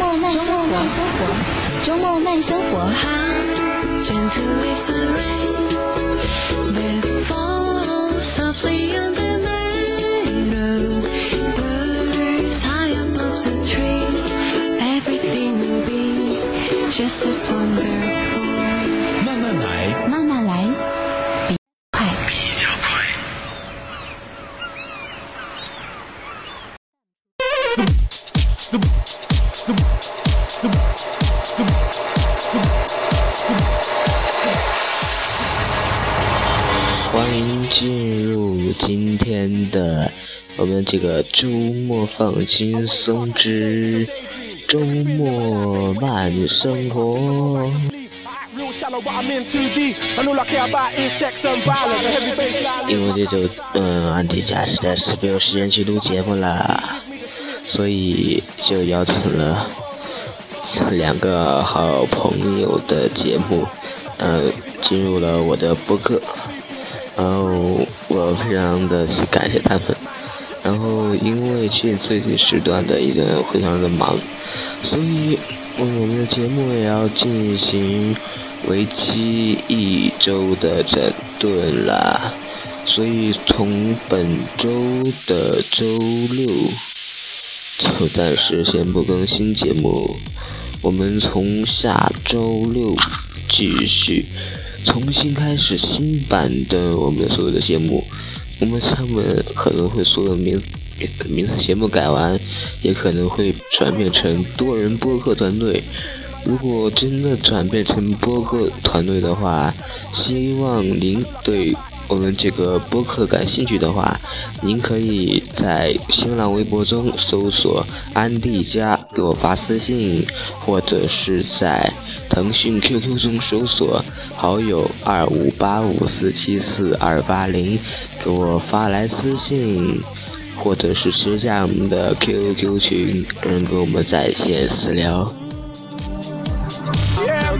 末慢生活，周末慢生活。慢这个周末放轻松之周末慢生活。因为这周，嗯，安迪家实在是没有时间去录节目了，所以就邀请了两个好朋友的节目，呃，进入了我的播客。然后我非常的去感谢他们。然后因为去最近时段的一个非常的忙，所以我们的节目也要进行为期一周的整顿啦。所以从本周的周六就暂时先不更新节目，我们从下周六继续。重新开始新版的我们所有的节目，我们上面可能会所有名字名字节目改完，也可能会转变成多人播客团队。如果真的转变成播客团队的话，希望您对。我们这个播客感兴趣的话，您可以在新浪微博中搜索“安迪家”给我发私信，或者是在腾讯 QQ 中搜索好友二五八五四七四二八零给我发来私信，或者是私加我们的 QQ 群，人跟我们在线私聊。哎，我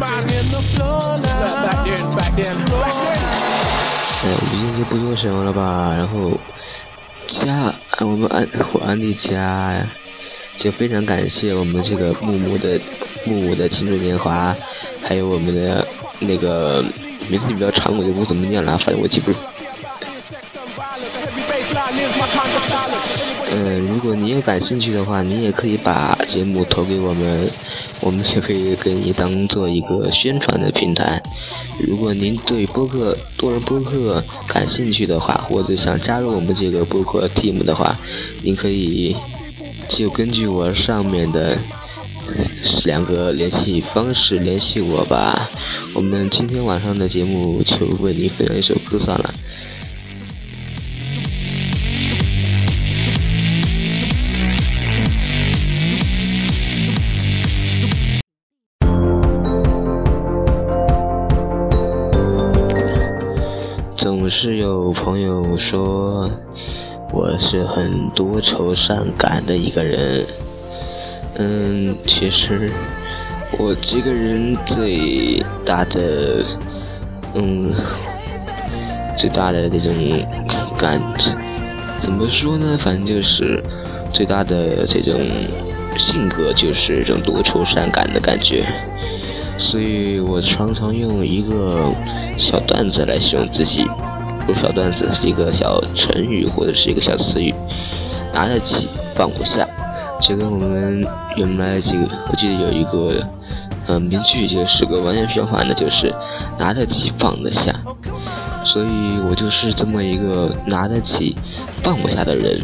们今天就不做什么了吧，然后家，我们安我安迪家，就非常感谢我们这个木木的木木的青春年华，还有我们的那个名字比较长，我就不怎么念了，反正我记不住。嗯，如果你有感兴趣的话，你也可以把节目投给我们，我们也可以给你当做一个宣传的平台。如果您对播客多人播客感兴趣的话，或者想加入我们这个播客 team 的话，您可以就根据我上面的是两个联系方式联系我吧。我们今天晚上的节目就为您分享一首歌算了。总是有朋友说我是很多愁善感的一个人，嗯，其实我这个人最大的，嗯，最大的那种感，怎么说呢？反正就是最大的这种性格就是这种多愁善感的感觉。所以我常常用一个小段子来形容自己，不小段子是一个小成语或者是一个小词语，拿得起放不下，这跟我们原来这个，我记得有一个呃名句，就是个完全相反的，就是拿得起放得下，所以我就是这么一个拿得起放不下的人。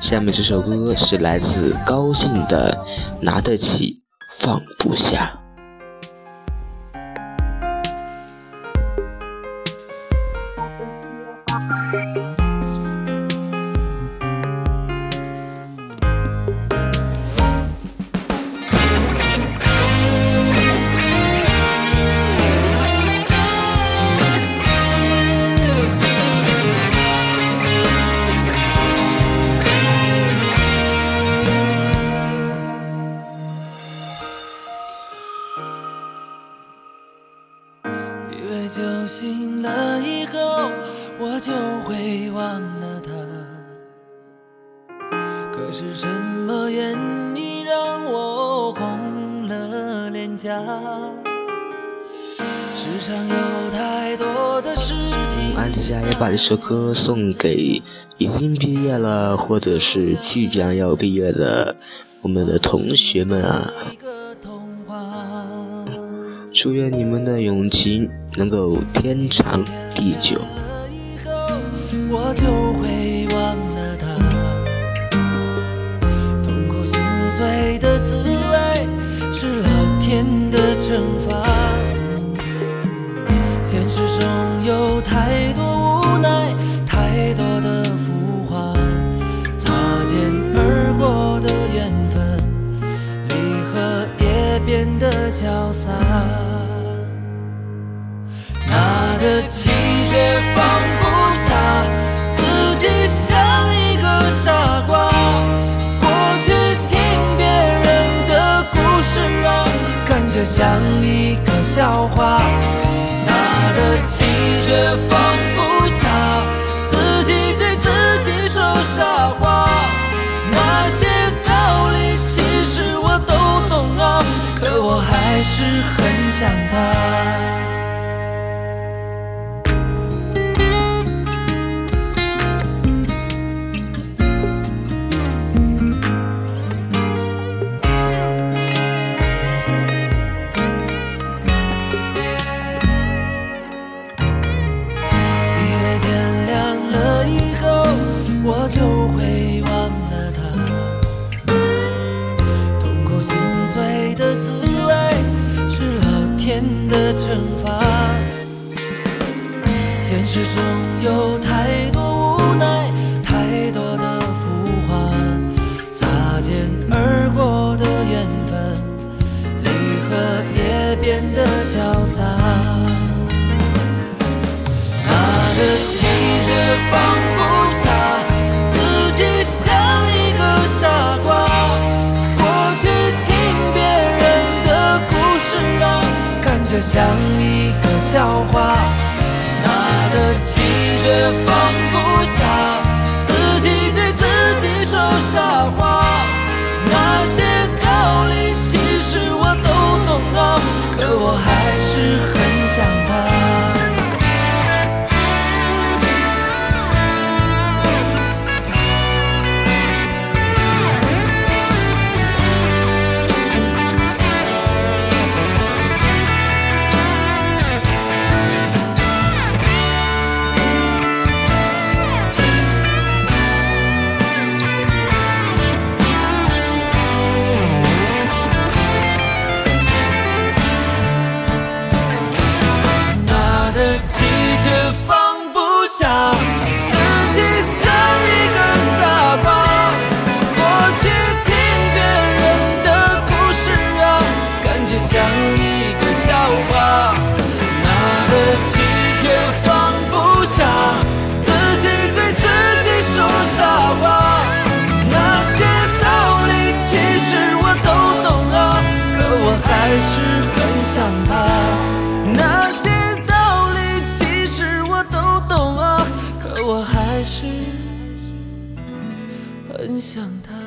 下面这首歌是来自高进的《拿得起放不下》。醒了以后，我就会忘了他。可是什么原因让我红了脸颊。世上有太多的事情。安迪家也把这首歌送给已经毕业了，或者是即将要毕业的我们的同学们啊！祝愿你们的友情能够天长地久。我就会忘了他，痛苦心碎的滋味是老天的惩罚。现实中有太多无奈，太多的浮华，擦肩而过的缘分，离合也变得潇洒。却放不下，自己像一个傻瓜。过去听别人的故事啊，感觉像一个笑话。那个气却放不下，自己对自己说傻话。那些道理其实我都懂啊，可我还是很想他。老天的惩罚。现实中有太多无奈，太多的浮华，擦肩而过的缘分，离合也变得潇洒。就像一个笑话。拿得起却放不下，自己对自己说傻话。那些道理其实我都懂啊，可我还是很很想他。